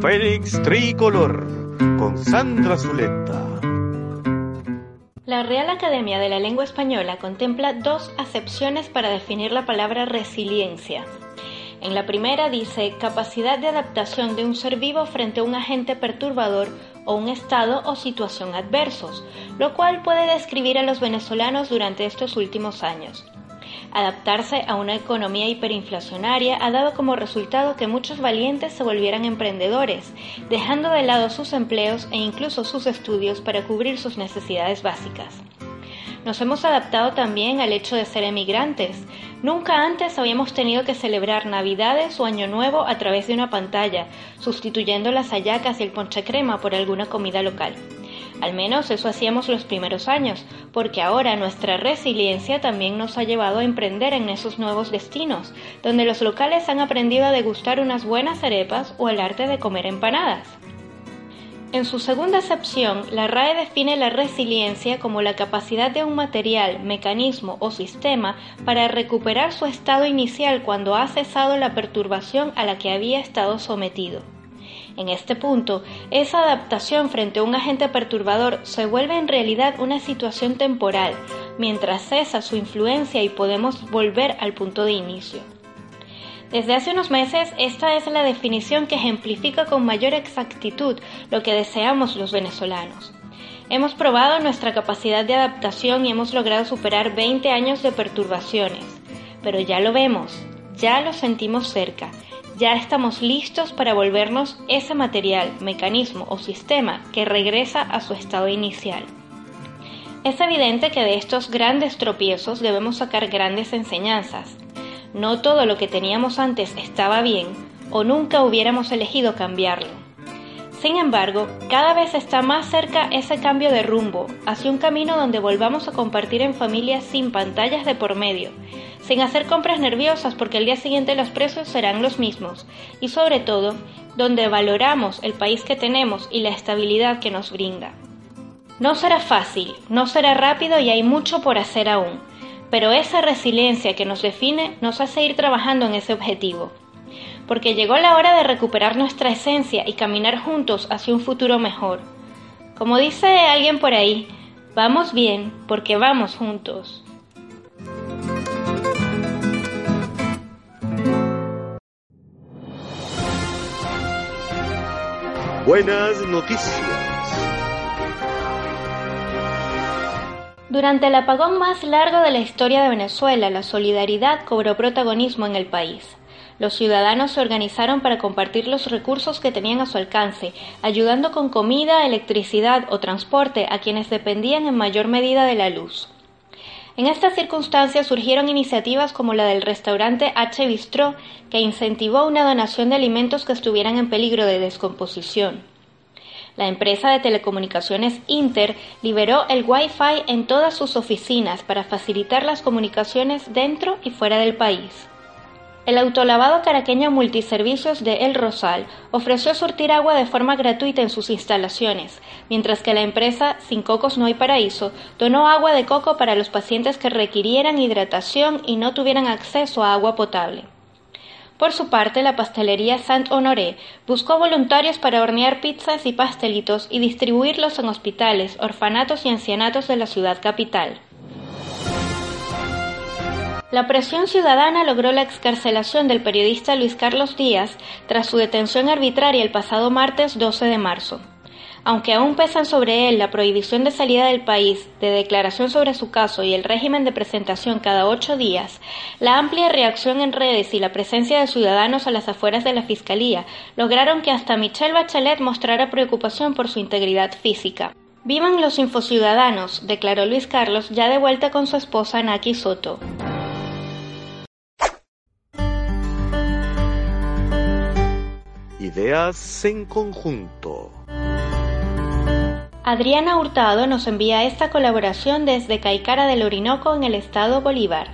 Félix Tricolor con Sandra Zuleta. La Real Academia de la Lengua Española contempla dos acepciones para definir la palabra resiliencia. En la primera dice capacidad de adaptación de un ser vivo frente a un agente perturbador o un estado o situación adversos, lo cual puede describir a los venezolanos durante estos últimos años. Adaptarse a una economía hiperinflacionaria ha dado como resultado que muchos valientes se volvieran emprendedores, dejando de lado sus empleos e incluso sus estudios para cubrir sus necesidades básicas. Nos hemos adaptado también al hecho de ser emigrantes. Nunca antes habíamos tenido que celebrar Navidades o Año Nuevo a través de una pantalla, sustituyendo las hallacas y el ponche crema por alguna comida local. Al menos eso hacíamos los primeros años, porque ahora nuestra resiliencia también nos ha llevado a emprender en esos nuevos destinos, donde los locales han aprendido a degustar unas buenas arepas o el arte de comer empanadas. En su segunda acepción, la RAE define la resiliencia como la capacidad de un material, mecanismo o sistema para recuperar su estado inicial cuando ha cesado la perturbación a la que había estado sometido. En este punto, esa adaptación frente a un agente perturbador se vuelve en realidad una situación temporal, mientras cesa su influencia y podemos volver al punto de inicio. Desde hace unos meses, esta es la definición que ejemplifica con mayor exactitud lo que deseamos los venezolanos. Hemos probado nuestra capacidad de adaptación y hemos logrado superar 20 años de perturbaciones, pero ya lo vemos, ya lo sentimos cerca ya estamos listos para volvernos ese material, mecanismo o sistema que regresa a su estado inicial. Es evidente que de estos grandes tropiezos debemos sacar grandes enseñanzas. No todo lo que teníamos antes estaba bien o nunca hubiéramos elegido cambiarlo. Sin embargo, cada vez está más cerca ese cambio de rumbo hacia un camino donde volvamos a compartir en familia sin pantallas de por medio, sin hacer compras nerviosas porque el día siguiente los precios serán los mismos y sobre todo donde valoramos el país que tenemos y la estabilidad que nos brinda. No será fácil, no será rápido y hay mucho por hacer aún, pero esa resiliencia que nos define nos hace ir trabajando en ese objetivo porque llegó la hora de recuperar nuestra esencia y caminar juntos hacia un futuro mejor. Como dice alguien por ahí, vamos bien porque vamos juntos. Buenas noticias. Durante el apagón más largo de la historia de Venezuela, la solidaridad cobró protagonismo en el país. Los ciudadanos se organizaron para compartir los recursos que tenían a su alcance, ayudando con comida, electricidad o transporte a quienes dependían en mayor medida de la luz. En estas circunstancias surgieron iniciativas como la del restaurante H. Bistró, que incentivó una donación de alimentos que estuvieran en peligro de descomposición. La empresa de telecomunicaciones Inter liberó el Wi-Fi en todas sus oficinas para facilitar las comunicaciones dentro y fuera del país. El autolavado caraqueño Multiservicios de El Rosal ofreció surtir agua de forma gratuita en sus instalaciones, mientras que la empresa Sin Cocos No hay Paraíso donó agua de coco para los pacientes que requirieran hidratación y no tuvieran acceso a agua potable. Por su parte, la pastelería Saint Honoré buscó voluntarios para hornear pizzas y pastelitos y distribuirlos en hospitales, orfanatos y ancianatos de la ciudad capital. La presión ciudadana logró la excarcelación del periodista Luis Carlos Díaz tras su detención arbitraria el pasado martes 12 de marzo. Aunque aún pesan sobre él la prohibición de salida del país, de declaración sobre su caso y el régimen de presentación cada ocho días, la amplia reacción en redes y la presencia de ciudadanos a las afueras de la Fiscalía lograron que hasta Michelle Bachelet mostrara preocupación por su integridad física. Vivan los infociudadanos, declaró Luis Carlos ya de vuelta con su esposa Naki Soto. Ideas en conjunto. Adriana Hurtado nos envía esta colaboración desde Caicara del Orinoco en el estado Bolívar.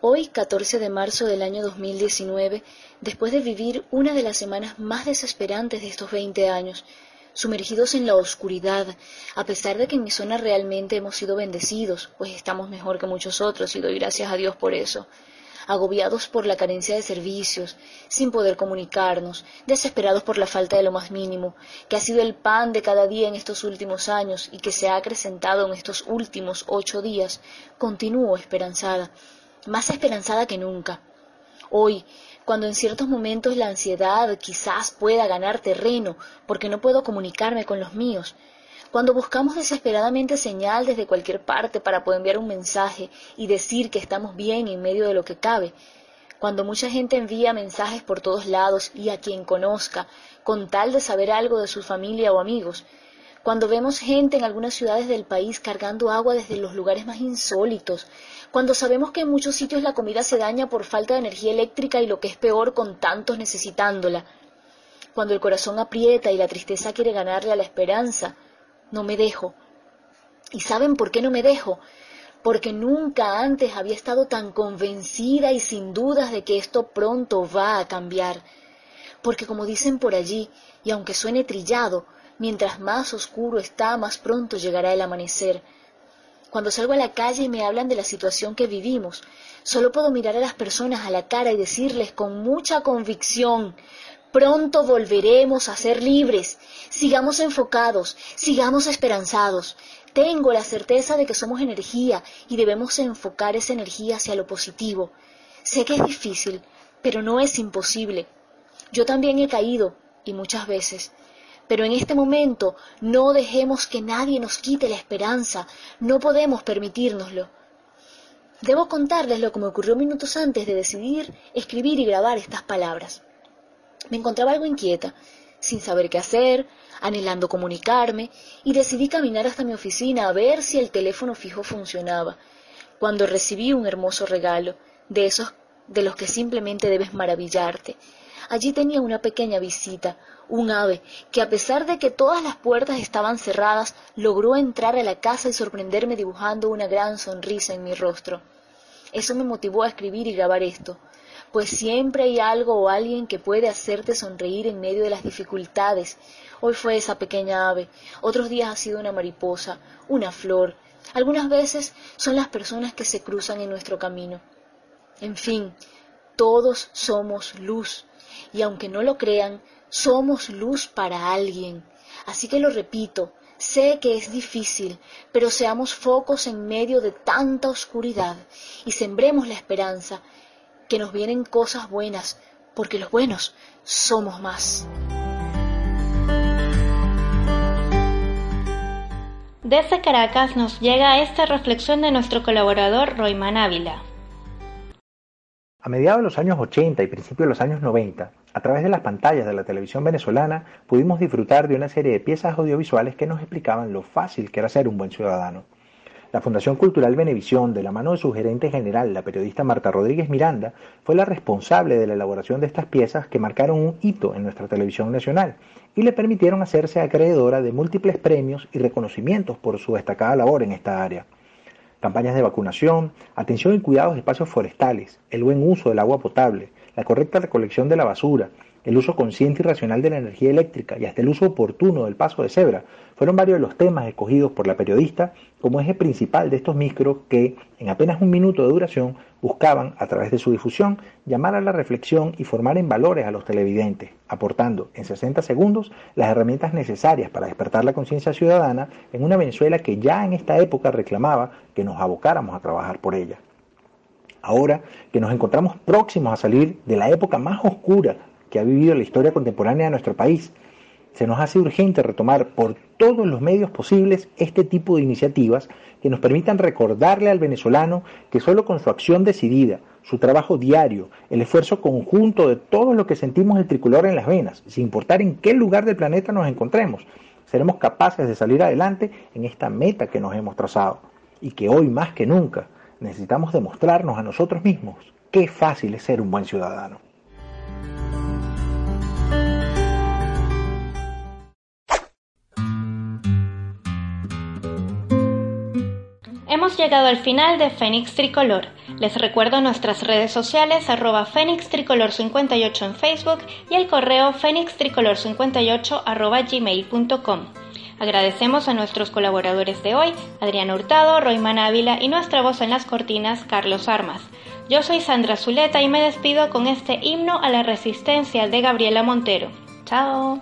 Hoy, 14 de marzo del año 2019, después de vivir una de las semanas más desesperantes de estos 20 años, sumergidos en la oscuridad, a pesar de que en mi zona realmente hemos sido bendecidos, pues estamos mejor que muchos otros y doy gracias a Dios por eso. Agobiados por la carencia de servicios, sin poder comunicarnos, desesperados por la falta de lo más mínimo, que ha sido el pan de cada día en estos últimos años y que se ha acrecentado en estos últimos ocho días, continúo esperanzada, más esperanzada que nunca. Hoy, cuando en ciertos momentos la ansiedad quizás pueda ganar terreno porque no puedo comunicarme con los míos, cuando buscamos desesperadamente señal desde cualquier parte para poder enviar un mensaje y decir que estamos bien en medio de lo que cabe, cuando mucha gente envía mensajes por todos lados y a quien conozca, con tal de saber algo de su familia o amigos, cuando vemos gente en algunas ciudades del país cargando agua desde los lugares más insólitos, cuando sabemos que en muchos sitios la comida se daña por falta de energía eléctrica y lo que es peor con tantos necesitándola, cuando el corazón aprieta y la tristeza quiere ganarle a la esperanza, no me dejo. ¿Y saben por qué no me dejo? Porque nunca antes había estado tan convencida y sin dudas de que esto pronto va a cambiar. Porque como dicen por allí, y aunque suene trillado, Mientras más oscuro está, más pronto llegará el amanecer. Cuando salgo a la calle y me hablan de la situación que vivimos, solo puedo mirar a las personas a la cara y decirles con mucha convicción, pronto volveremos a ser libres. Sigamos enfocados, sigamos esperanzados. Tengo la certeza de que somos energía y debemos enfocar esa energía hacia lo positivo. Sé que es difícil, pero no es imposible. Yo también he caído, y muchas veces, pero en este momento no dejemos que nadie nos quite la esperanza, no podemos permitírnoslo. Debo contarles lo que me ocurrió minutos antes de decidir escribir y grabar estas palabras. Me encontraba algo inquieta, sin saber qué hacer, anhelando comunicarme, y decidí caminar hasta mi oficina a ver si el teléfono fijo funcionaba, cuando recibí un hermoso regalo, de esos de los que simplemente debes maravillarte. Allí tenía una pequeña visita, un ave que a pesar de que todas las puertas estaban cerradas, logró entrar a la casa y sorprenderme dibujando una gran sonrisa en mi rostro. Eso me motivó a escribir y grabar esto, pues siempre hay algo o alguien que puede hacerte sonreír en medio de las dificultades. Hoy fue esa pequeña ave, otros días ha sido una mariposa, una flor, algunas veces son las personas que se cruzan en nuestro camino. En fin, todos somos luz, y aunque no lo crean, somos luz para alguien. Así que lo repito, sé que es difícil, pero seamos focos en medio de tanta oscuridad y sembremos la esperanza que nos vienen cosas buenas, porque los buenos somos más. Desde Caracas nos llega esta reflexión de nuestro colaborador Royman Ávila. A mediados de los años 80 y principios de los años 90, a través de las pantallas de la televisión venezolana, pudimos disfrutar de una serie de piezas audiovisuales que nos explicaban lo fácil que era ser un buen ciudadano. La Fundación Cultural Venevisión, de la mano de su gerente general, la periodista Marta Rodríguez Miranda, fue la responsable de la elaboración de estas piezas que marcaron un hito en nuestra televisión nacional y le permitieron hacerse acreedora de múltiples premios y reconocimientos por su destacada labor en esta área. Campañas de vacunación, atención y cuidados de espacios forestales, el buen uso del agua potable, la correcta recolección de la basura, el uso consciente y racional de la energía eléctrica y hasta el uso oportuno del paso de cebra fueron varios de los temas escogidos por la periodista como eje principal de estos micros que, en apenas un minuto de duración, buscaban, a través de su difusión, llamar a la reflexión y formar en valores a los televidentes, aportando en 60 segundos las herramientas necesarias para despertar la conciencia ciudadana en una Venezuela que ya en esta época reclamaba que nos abocáramos a trabajar por ella. Ahora que nos encontramos próximos a salir de la época más oscura que ha vivido la historia contemporánea de nuestro país, se nos hace urgente retomar por todos los medios posibles este tipo de iniciativas que nos permitan recordarle al venezolano que solo con su acción decidida, su trabajo diario, el esfuerzo conjunto de todo lo que sentimos el tricolor en las venas, sin importar en qué lugar del planeta nos encontremos, seremos capaces de salir adelante en esta meta que nos hemos trazado y que hoy más que nunca necesitamos demostrarnos a nosotros mismos qué fácil es ser un buen ciudadano. Hemos llegado al final de Fénix Tricolor. Les recuerdo nuestras redes sociales arroba Fénix Tricolor 58 en Facebook y el correo fénixtricolor58 arroba gmail.com. Agradecemos a nuestros colaboradores de hoy, Adrián Hurtado, Royman Ávila y nuestra voz en las cortinas, Carlos Armas. Yo soy Sandra Zuleta y me despido con este himno a la resistencia de Gabriela Montero. Chao.